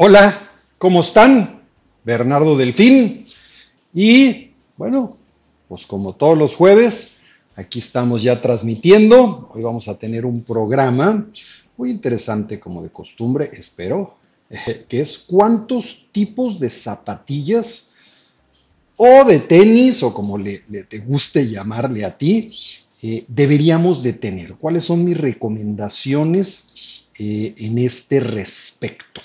Hola, ¿cómo están? Bernardo Delfín. Y bueno, pues como todos los jueves, aquí estamos ya transmitiendo. Hoy vamos a tener un programa muy interesante como de costumbre, espero, que es cuántos tipos de zapatillas o de tenis, o como le, te guste llamarle a ti, eh, deberíamos de tener. ¿Cuáles son mis recomendaciones eh, en este respecto?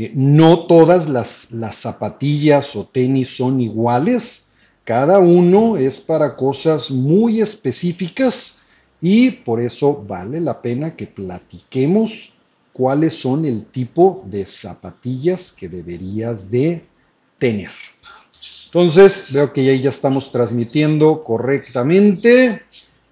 Eh, no todas las, las zapatillas o tenis son iguales, cada uno es para cosas muy específicas y por eso vale la pena que platiquemos cuáles son el tipo de zapatillas que deberías de tener. Entonces, veo que ya, ya estamos transmitiendo correctamente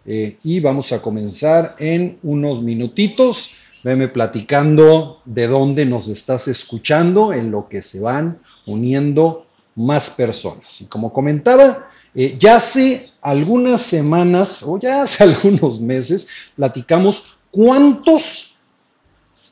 eh, y vamos a comenzar en unos minutitos. Veme platicando de dónde nos estás escuchando, en lo que se van uniendo más personas. Y como comentaba, eh, ya hace algunas semanas o ya hace algunos meses platicamos cuántos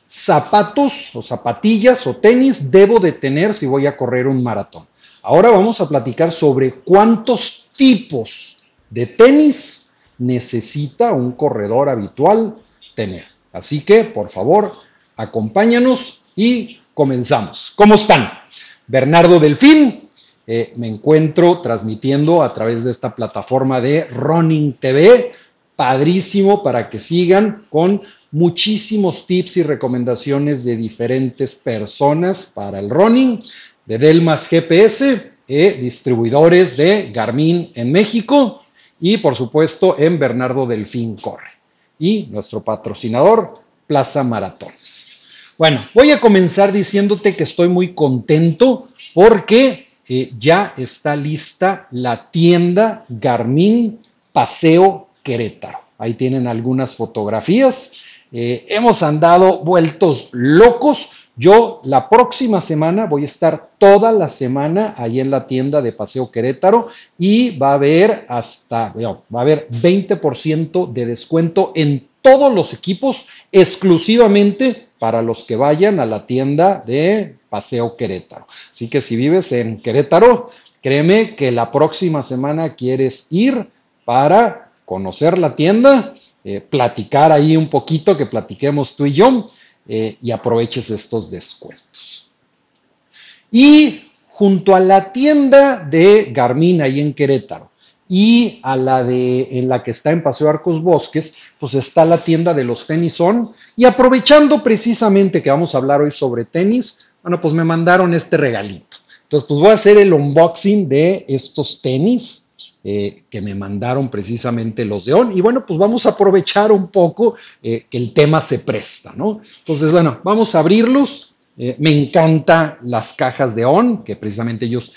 zapatos o zapatillas o tenis debo de tener si voy a correr un maratón. Ahora vamos a platicar sobre cuántos tipos de tenis necesita un corredor habitual tener. Así que, por favor, acompáñanos y comenzamos. ¿Cómo están? Bernardo Delfín, eh, me encuentro transmitiendo a través de esta plataforma de Running TV, padrísimo para que sigan con muchísimos tips y recomendaciones de diferentes personas para el running, de Delmas GPS, eh, distribuidores de Garmin en México y por supuesto en Bernardo Delfín Corre y nuestro patrocinador, Plaza Maratones. Bueno, voy a comenzar diciéndote que estoy muy contento porque eh, ya está lista la tienda Garmin Paseo Querétaro. Ahí tienen algunas fotografías. Eh, hemos andado vueltos locos yo la próxima semana voy a estar toda la semana ahí en la tienda de Paseo Querétaro y va a haber hasta, va a haber 20% de descuento en todos los equipos exclusivamente para los que vayan a la tienda de Paseo Querétaro. Así que si vives en Querétaro, créeme que la próxima semana quieres ir para conocer la tienda, eh, platicar ahí un poquito, que platiquemos tú y yo eh, y aproveches estos descuentos. Y junto a la tienda de Garmin ahí en Querétaro y a la de en la que está en Paseo Arcos Bosques, pues está la tienda de los tenisón y aprovechando precisamente que vamos a hablar hoy sobre tenis, bueno, pues me mandaron este regalito. Entonces, pues voy a hacer el unboxing de estos tenis eh, que me mandaron precisamente los de ON. Y bueno, pues vamos a aprovechar un poco eh, que el tema se presta, ¿no? Entonces, bueno, vamos a abrirlos. Eh, me encantan las cajas de ON, que precisamente ellos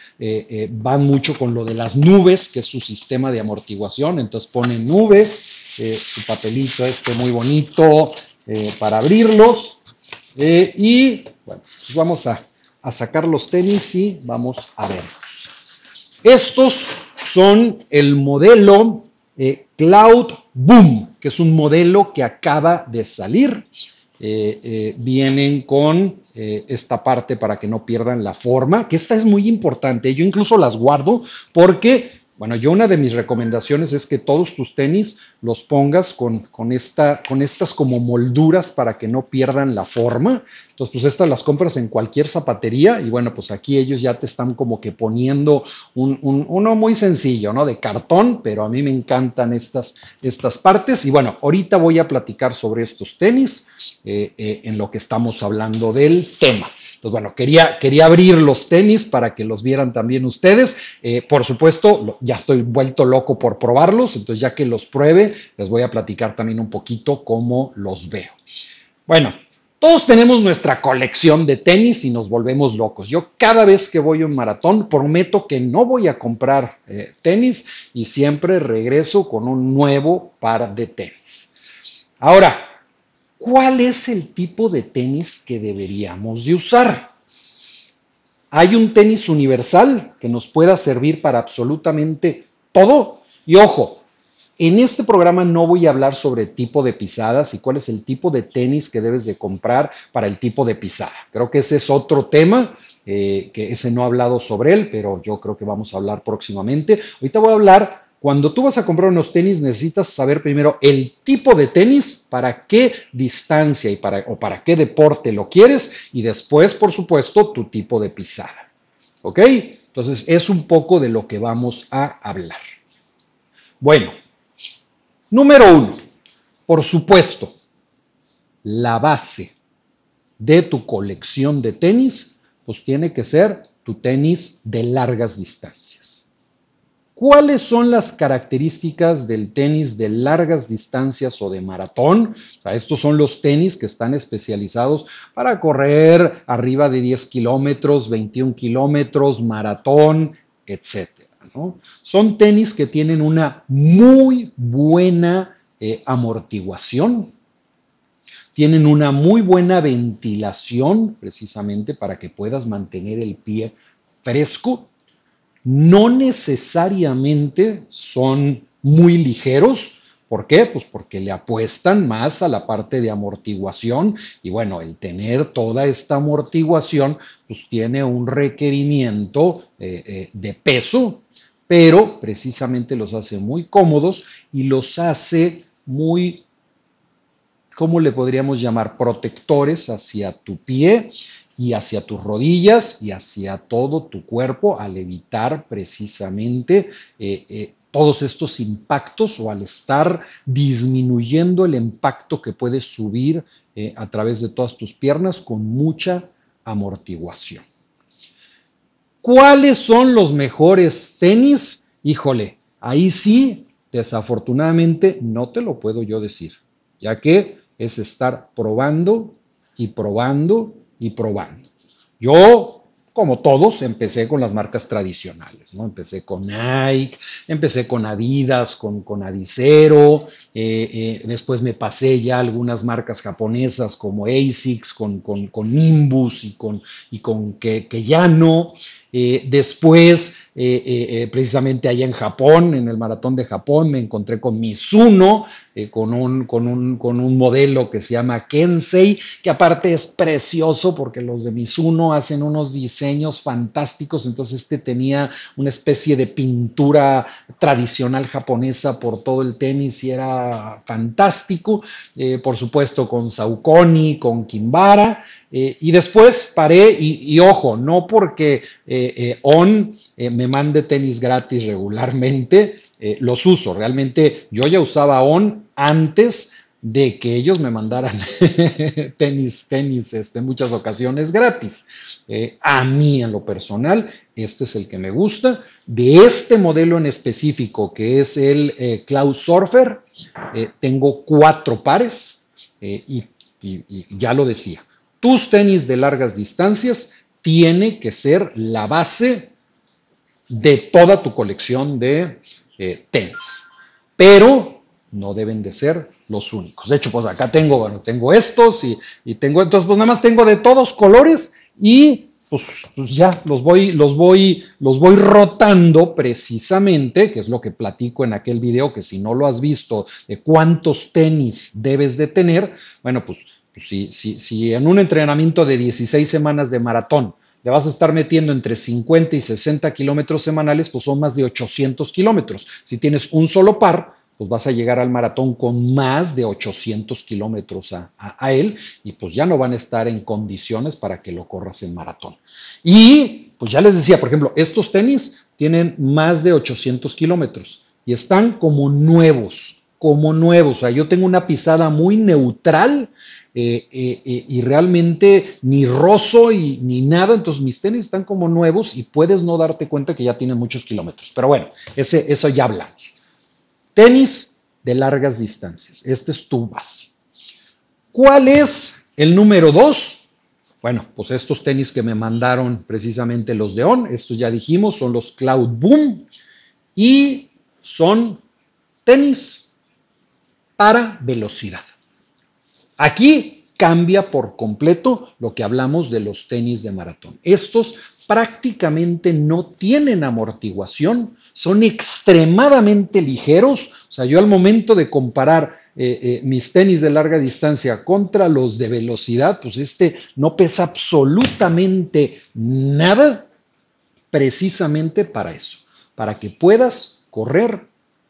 van mucho con lo de las nubes, que es su sistema de amortiguación. Entonces ponen nubes, su papelito este muy bonito para abrirlos. y bueno, pues vamos a, a sacar los tenis y vamos a verlos. Estos son el modelo eh, Cloud Boom, que es un modelo que acaba de salir. Eh, eh, vienen con esta parte para que no pierdan la forma, que esta es muy importante. Yo incluso las guardo porque bueno, yo una de mis recomendaciones es que todos tus tenis los pongas con, con, esta, con estas como molduras para que no pierdan la forma. Entonces, pues estas las compras en cualquier zapatería y bueno, pues aquí ellos ya te están como que poniendo un, uno muy sencillo, ¿no? De cartón, pero a mí me encantan estas, estas partes. Y bueno, ahorita voy a platicar sobre estos tenis eh, eh, en lo que estamos hablando del tema. Pues bueno, quería, quería abrir los tenis para que los vieran también ustedes. Eh, por supuesto, ya estoy vuelto loco por probarlos, entonces ya que los pruebe, les voy a platicar también un poquito cómo los veo. Bueno, todos tenemos nuestra colección de tenis y nos volvemos locos. Yo cada vez que voy a un maratón prometo que no voy a comprar eh, tenis y siempre regreso con un nuevo par de tenis. Ahora, ¿cuál es el tipo de tenis que deberíamos de usar? Hay un tenis universal que nos pueda servir para absolutamente todo. Y ojo, En este programa no voy a hablar sobre tipo de pisadas y cuál es el tipo de tenis que debes de comprar para el tipo de pisada. Creo que ese es otro tema, eh, que ese no he hablado sobre él, pero yo creo que vamos a hablar próximamente. Ahorita voy a hablar, cuando tú vas a comprar unos tenis necesitas saber primero el tipo de tenis, para qué distancia y para, o para qué deporte lo quieres y después, por supuesto, tu tipo de pisada. ¿Ok? Entonces es un poco de lo que vamos a hablar. Bueno, Número uno, por supuesto, la base de tu colección de tenis, pues tiene que ser tu tenis de largas distancias. ¿Cuáles son las características del tenis de largas distancias o de maratón? estos son los tenis que están especializados para correr arriba de 10 kilómetros, 21 kilómetros, maratón, etc. Son tenis que tienen una muy buena eh, amortiguación, tienen una muy buena ventilación precisamente para que puedas mantener el pie fresco. No necesariamente son muy ligeros, ¿Por qué? Pues porque le apuestan más a la parte de amortiguación y bueno, el tener toda esta amortiguación pues tiene un requerimiento eh, eh, de peso pero precisamente los hace muy cómodos y los hace muy, ¿cómo le podríamos llamar? Protectores hacia tu pie y hacia tus rodillas y hacia todo tu cuerpo al evitar precisamente eh, eh, todos estos impactos o al estar disminuyendo el impacto que puedes subir eh, a través de todas tus piernas con mucha amortiguación. ¿Cuáles son los mejores tenis? Híjole, ahí sí, desafortunadamente no te lo puedo yo decir, ya que es estar probando y probando y probando. Yo como todos, empecé con las marcas tradicionales, ¿no? Empecé con Nike, empecé con Adidas, con, con Adicero, eh, eh, después me pasé ya algunas marcas japonesas como ASICS, con, con, Nimbus y con, y con Keyano, eh, después, eh, eh, precisamente allá en Japón, en el maratón de Japón, me encontré con Mizuno, con, un, con, un, con, un, modelo que se llama Kensei, que aparte es precioso porque los de Mizuno hacen unos diseños fantásticos, entonces este tenía una especie de pintura tradicional japonesa por todo el tenis y era fantástico, por supuesto con Saucony, con Kimbara, y después paré y, ojo, no porque eh, eh, ON eh, me mande tenis gratis regularmente, los uso. Realmente yo ya usaba ON antes de que ellos me mandaran tenis, tenis, este, muchas ocasiones gratis. a mí en lo personal, este es el que me gusta. De este modelo en específico, que es el Cloud Surfer, tengo cuatro pares y ya lo decía, tus tenis de largas distancias tiene que ser la base de toda tu colección de eh, tenis. Pero no deben de ser los únicos. De hecho, pues acá tengo, bueno, tengo estos y, tengo, entonces pues nada más tengo de todos colores y pues, pues, ya los voy, los voy, los voy rotando precisamente, que es lo que platico en aquel video, que si no lo has visto, de cuántos tenis debes de tener, bueno, pues si, si, en un entrenamiento de 16 semanas de maratón le vas a estar metiendo entre 50 y 60 kilómetros semanales, pues son más de 800 kilómetros. Si tienes un solo par, pues vas a llegar al maratón con más de 800 kilómetros a, a, él y pues ya no van a estar en condiciones para que lo corras en maratón. Y pues ya les decía, por ejemplo, estos tenis tienen más de 800 kilómetros y están como nuevos, como nuevos. O sea, yo tengo una pisada muy neutral eh, eh, eh, y realmente ni roso y, ni nada, entonces mis tenis están como nuevos y puedes no darte cuenta que ya tienen muchos kilómetros. Pero bueno, ese, eso ya hablamos. Tenis de largas distancias, este es tu base. ¿Cuál es el número dos? Bueno, pues estos tenis que me mandaron precisamente los de ON, estos ya dijimos, son los Cloud Boom y son tenis para velocidad. Aquí cambia por completo lo que hablamos de los tenis de maratón. Estos prácticamente no tienen amortiguación, son extremadamente ligeros. O sea, yo al momento de comparar eh, eh, mis tenis de larga distancia contra los de velocidad, pues este no pesa absolutamente nada precisamente para eso, para que puedas correr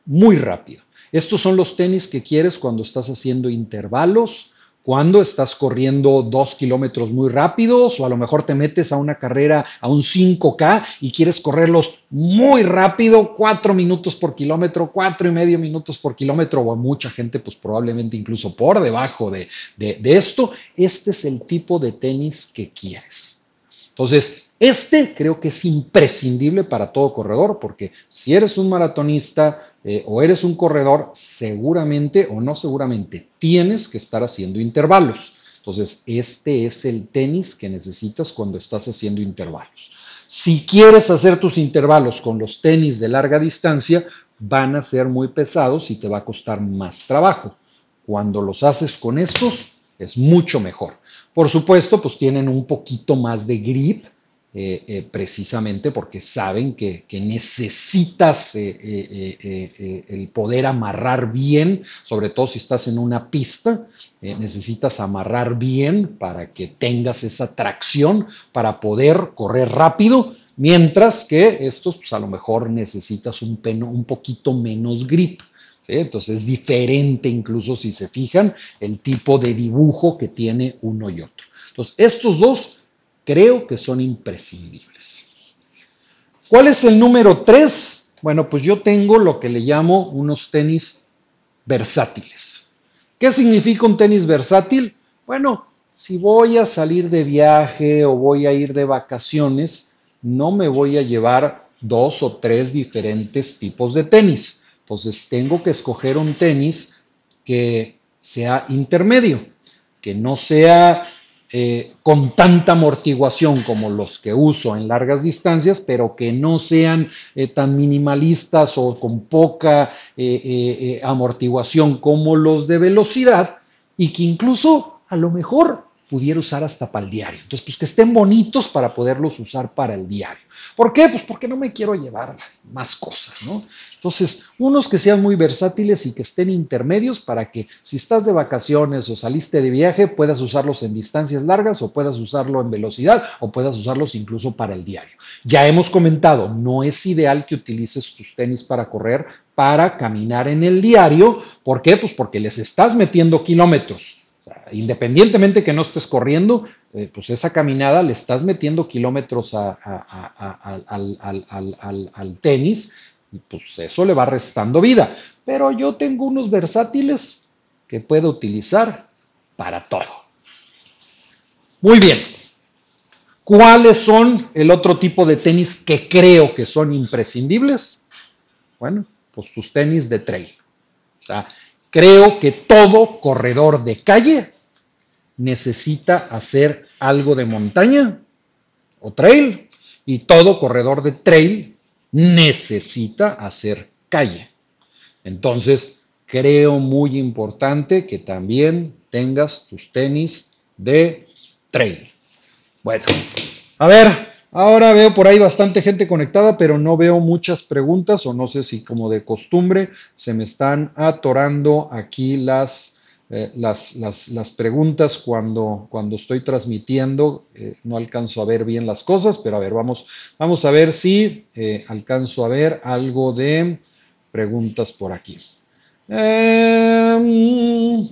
muy rápido. Estos son los tenis que quieres cuando estás haciendo intervalos, cuando estás corriendo dos kilómetros muy rápidos o a lo mejor te metes a una carrera a un 5K y quieres correrlos muy rápido, cuatro minutos por kilómetro, cuatro y medio minutos por kilómetro o a mucha gente pues probablemente incluso por debajo de, de esto. Este es el tipo de tenis que quieres. Entonces, este creo que es imprescindible para todo corredor porque si eres un maratonista, eh, o eres un corredor, seguramente o no seguramente tienes que estar haciendo intervalos. Entonces, este es el tenis que necesitas cuando estás haciendo intervalos. Si quieres hacer tus intervalos con los tenis de larga distancia, van a ser muy pesados y te va a costar más trabajo. Cuando los haces con estos, es mucho mejor. Por supuesto, pues tienen un poquito más de grip, eh, eh, precisamente porque saben que, necesitas eh, el poder amarrar bien, sobre todo si estás en una pista, necesitas amarrar bien para que tengas esa tracción para poder correr rápido, mientras que estos pues a lo mejor necesitas un, poquito menos grip. Entonces es diferente incluso si se fijan el tipo de dibujo que tiene uno y otro. Entonces estos dos creo que son imprescindibles. ¿Cuál es el número 3? Bueno, pues yo tengo lo que le llamo unos tenis versátiles. ¿Qué significa un tenis versátil? Bueno, si voy a salir de viaje o voy a ir de vacaciones, no me voy a llevar dos o tres diferentes tipos de tenis. Entonces tengo que escoger un tenis que sea intermedio, que no sea eh, con tanta amortiguación como los que uso en largas distancias, pero que no sean eh, tan minimalistas o con poca eh, amortiguación como los de velocidad y que incluso a lo mejor pudiera usar hasta para el diario. Entonces, pues que estén bonitos para poderlos usar para el diario. ¿Por qué? Pues porque no me quiero llevar más cosas, ¿no? Entonces, unos que sean muy versátiles y que estén intermedios para que si estás de vacaciones o saliste de viaje, puedas usarlos en distancias largas o puedas usarlo en velocidad o puedas usarlos incluso para el diario. Ya hemos comentado, no es ideal que utilices tus tenis para correr, para caminar en el diario. ¿Por qué? Pues porque les estás metiendo kilómetros independientemente que no estés corriendo, eh, pues esa caminada le estás metiendo kilómetros al, tenis y pues eso le va restando vida. Pero yo tengo unos versátiles que puedo utilizar para todo. Muy bien. ¿Cuáles son el otro tipo de tenis que creo que son imprescindibles? Bueno, pues tus tenis de trail. O sea, Creo que todo corredor de calle necesita hacer algo de montaña o trail y todo corredor de trail necesita hacer calle. Entonces, creo muy importante que también tengas tus tenis de trail. Bueno, a ver, Ahora veo por ahí bastante gente conectada, pero no veo muchas preguntas o no sé si como de costumbre se me están atorando aquí las, eh, las, preguntas cuando, cuando estoy transmitiendo. Eh, no alcanzo a ver bien las cosas, pero a ver, vamos, vamos a ver si eh, alcanzo a ver algo de preguntas por aquí. Em,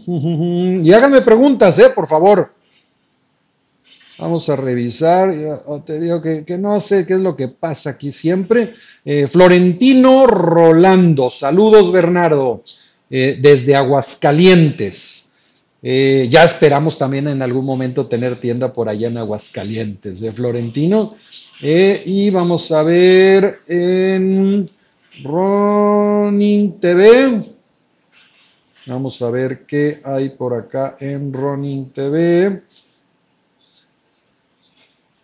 y háganme preguntas, por favor. Vamos a revisar, te digo que, no sé qué es lo que pasa aquí siempre. Florentino Rolando, saludos Bernardo, eh, desde Aguascalientes. Eh, ya esperamos también en algún momento tener tienda por allá en Aguascalientes de Florentino. y vamos a ver en Ronin TV. Vamos a ver qué hay por acá en Ronin TV.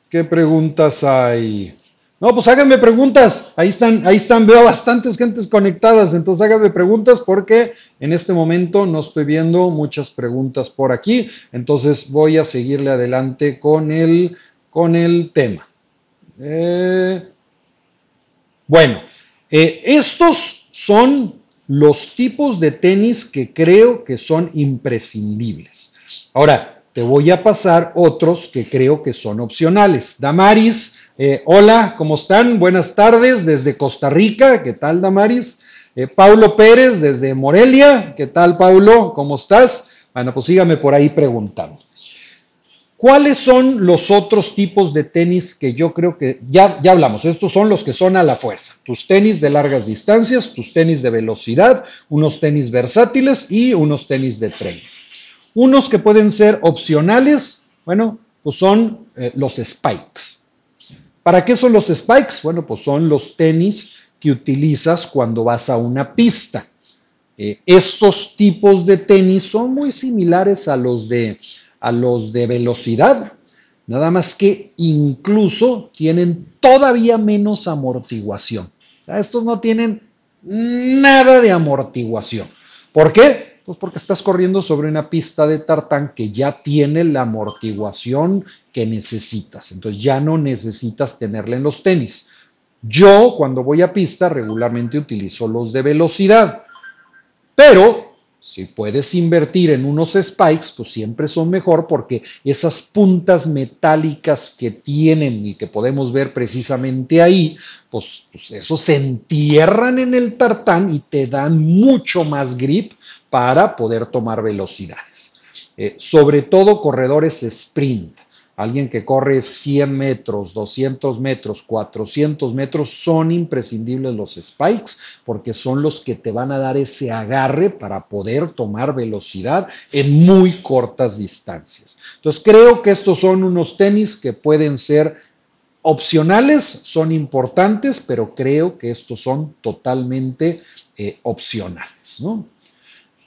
¿Qué preguntas hay? No, pues háganme preguntas. Ahí están, ahí están, veo bastantes gentes conectadas. Entonces háganme preguntas porque en este momento no estoy viendo muchas preguntas por aquí. Entonces voy a seguirle adelante con el, con el tema. Eh, bueno, eh, estos son los tipos de tenis que creo que son imprescindibles. Ahora, te voy a pasar otros que creo que son opcionales. Damaris eh, hola, ¿cómo están? Buenas tardes desde Costa Rica. ¿Qué tal, Damaris? Eh, Paulo Pérez desde Morelia. ¿Qué tal, Paulo? ¿Cómo estás? Bueno, pues sígame por ahí preguntando. ¿Cuáles son los otros tipos de tenis que yo creo que ya, ya hablamos? Estos son los que son a la fuerza. Tus tenis de largas distancias, tus tenis de velocidad, unos tenis versátiles y unos tenis de tren. Unos que pueden ser opcionales, bueno, pues son eh, los spikes. ¿Para qué son los spikes? Bueno, pues son los tenis que utilizas cuando vas a una pista. Eh, estos tipos de tenis son muy similares a los de, a los de velocidad, nada más que incluso tienen todavía menos amortiguación. estos no tienen nada de amortiguación. ¿Por qué? Pues porque estás corriendo sobre una pista de tartán que ya tiene la amortiguación que necesitas. Entonces ya no necesitas tenerla en los tenis. Yo cuando voy a pista regularmente utilizo los de velocidad. Pero si puedes invertir en unos spikes, pues siempre son mejor porque esas puntas metálicas que tienen y que podemos ver precisamente ahí, pues, pues eso se entierran en el tartán y te dan mucho más grip para poder tomar velocidades. Eh, sobre todo corredores sprint. Alguien que corre 100 metros, 200 metros, 400 metros, son imprescindibles los spikes porque son los que te van a dar ese agarre para poder tomar velocidad en muy cortas distancias. Entonces creo que estos son unos tenis que pueden ser opcionales, son importantes, pero creo que estos son totalmente eh, opcionales. ¿no?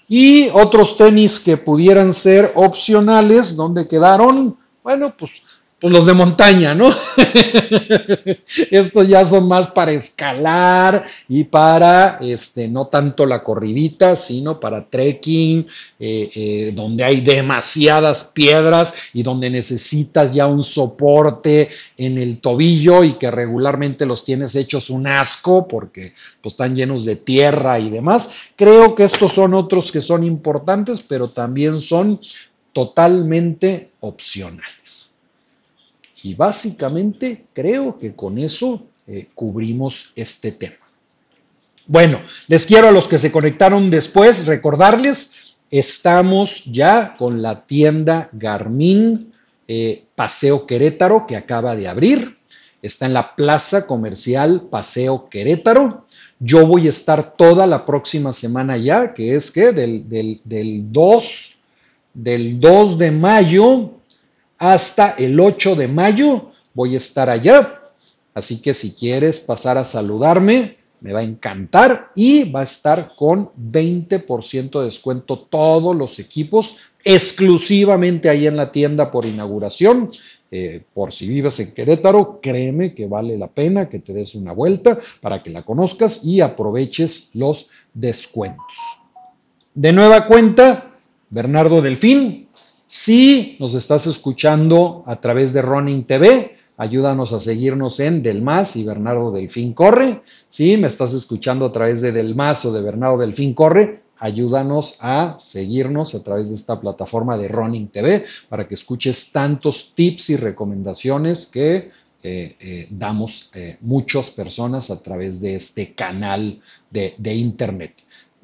Y otros tenis que pudieran ser opcionales, donde quedaron bueno, pues, pues los de montaña, ¿no? Estos ya son más para escalar y para, este, no tanto la corridita, sino para trekking, eh, eh, donde hay demasiadas piedras y donde necesitas ya un soporte en el tobillo y que regularmente los tienes hechos un asco porque pues, están llenos de tierra y demás. Creo que estos son otros que son importantes, pero también son totalmente opcionales. Y básicamente creo que con eso eh, cubrimos este tema. Bueno, les quiero a los que se conectaron después recordarles, estamos ya con la tienda Garmin eh, Paseo Querétaro que acaba de abrir. Está en la plaza comercial Paseo Querétaro. Yo voy a estar toda la próxima semana ya, que es que del, del, del 2 del 2 de mayo hasta el 8 de mayo voy a estar allá. Así que si quieres pasar a saludarme, me va a encantar y va a estar con 20% de descuento todos los equipos exclusivamente ahí en la tienda por inauguración. Eh, por si vives en Querétaro, créeme que vale la pena que te des una vuelta para que la conozcas y aproveches los descuentos. De nueva cuenta, Bernardo Delfín. Si nos estás escuchando a través de Running TV, ayúdanos a seguirnos en Del Más y Bernardo Delfín Corre. Si me estás escuchando a través de Del Más o de Bernardo Delfín Corre, ayúdanos a seguirnos a través de esta plataforma de Running TV para que escuches tantos tips y recomendaciones que eh, eh, damos eh, muchas personas a través de este canal de internet.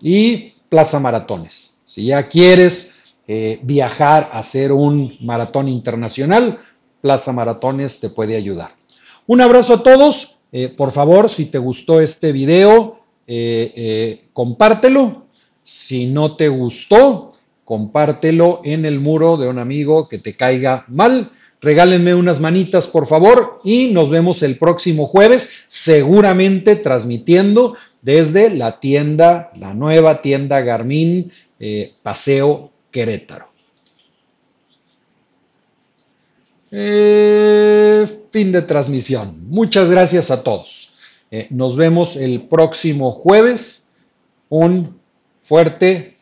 Y Plaza Maratones. Si ya quieres eh, viajar a hacer un maratón internacional, Plaza Maratones te puede ayudar. Un abrazo a todos. Eh, por favor, si te gustó este video, eh, compártelo. Si no te gustó, compártelo en el muro de un amigo que te caiga mal. Regálenme unas manitas, por favor, y nos vemos el próximo jueves, seguramente transmitiendo desde la tienda, la nueva tienda Garmin eh, Paseo Querétaro. Eh, fin de transmisión. Muchas gracias a todos. Eh, nos vemos el próximo jueves. Un fuerte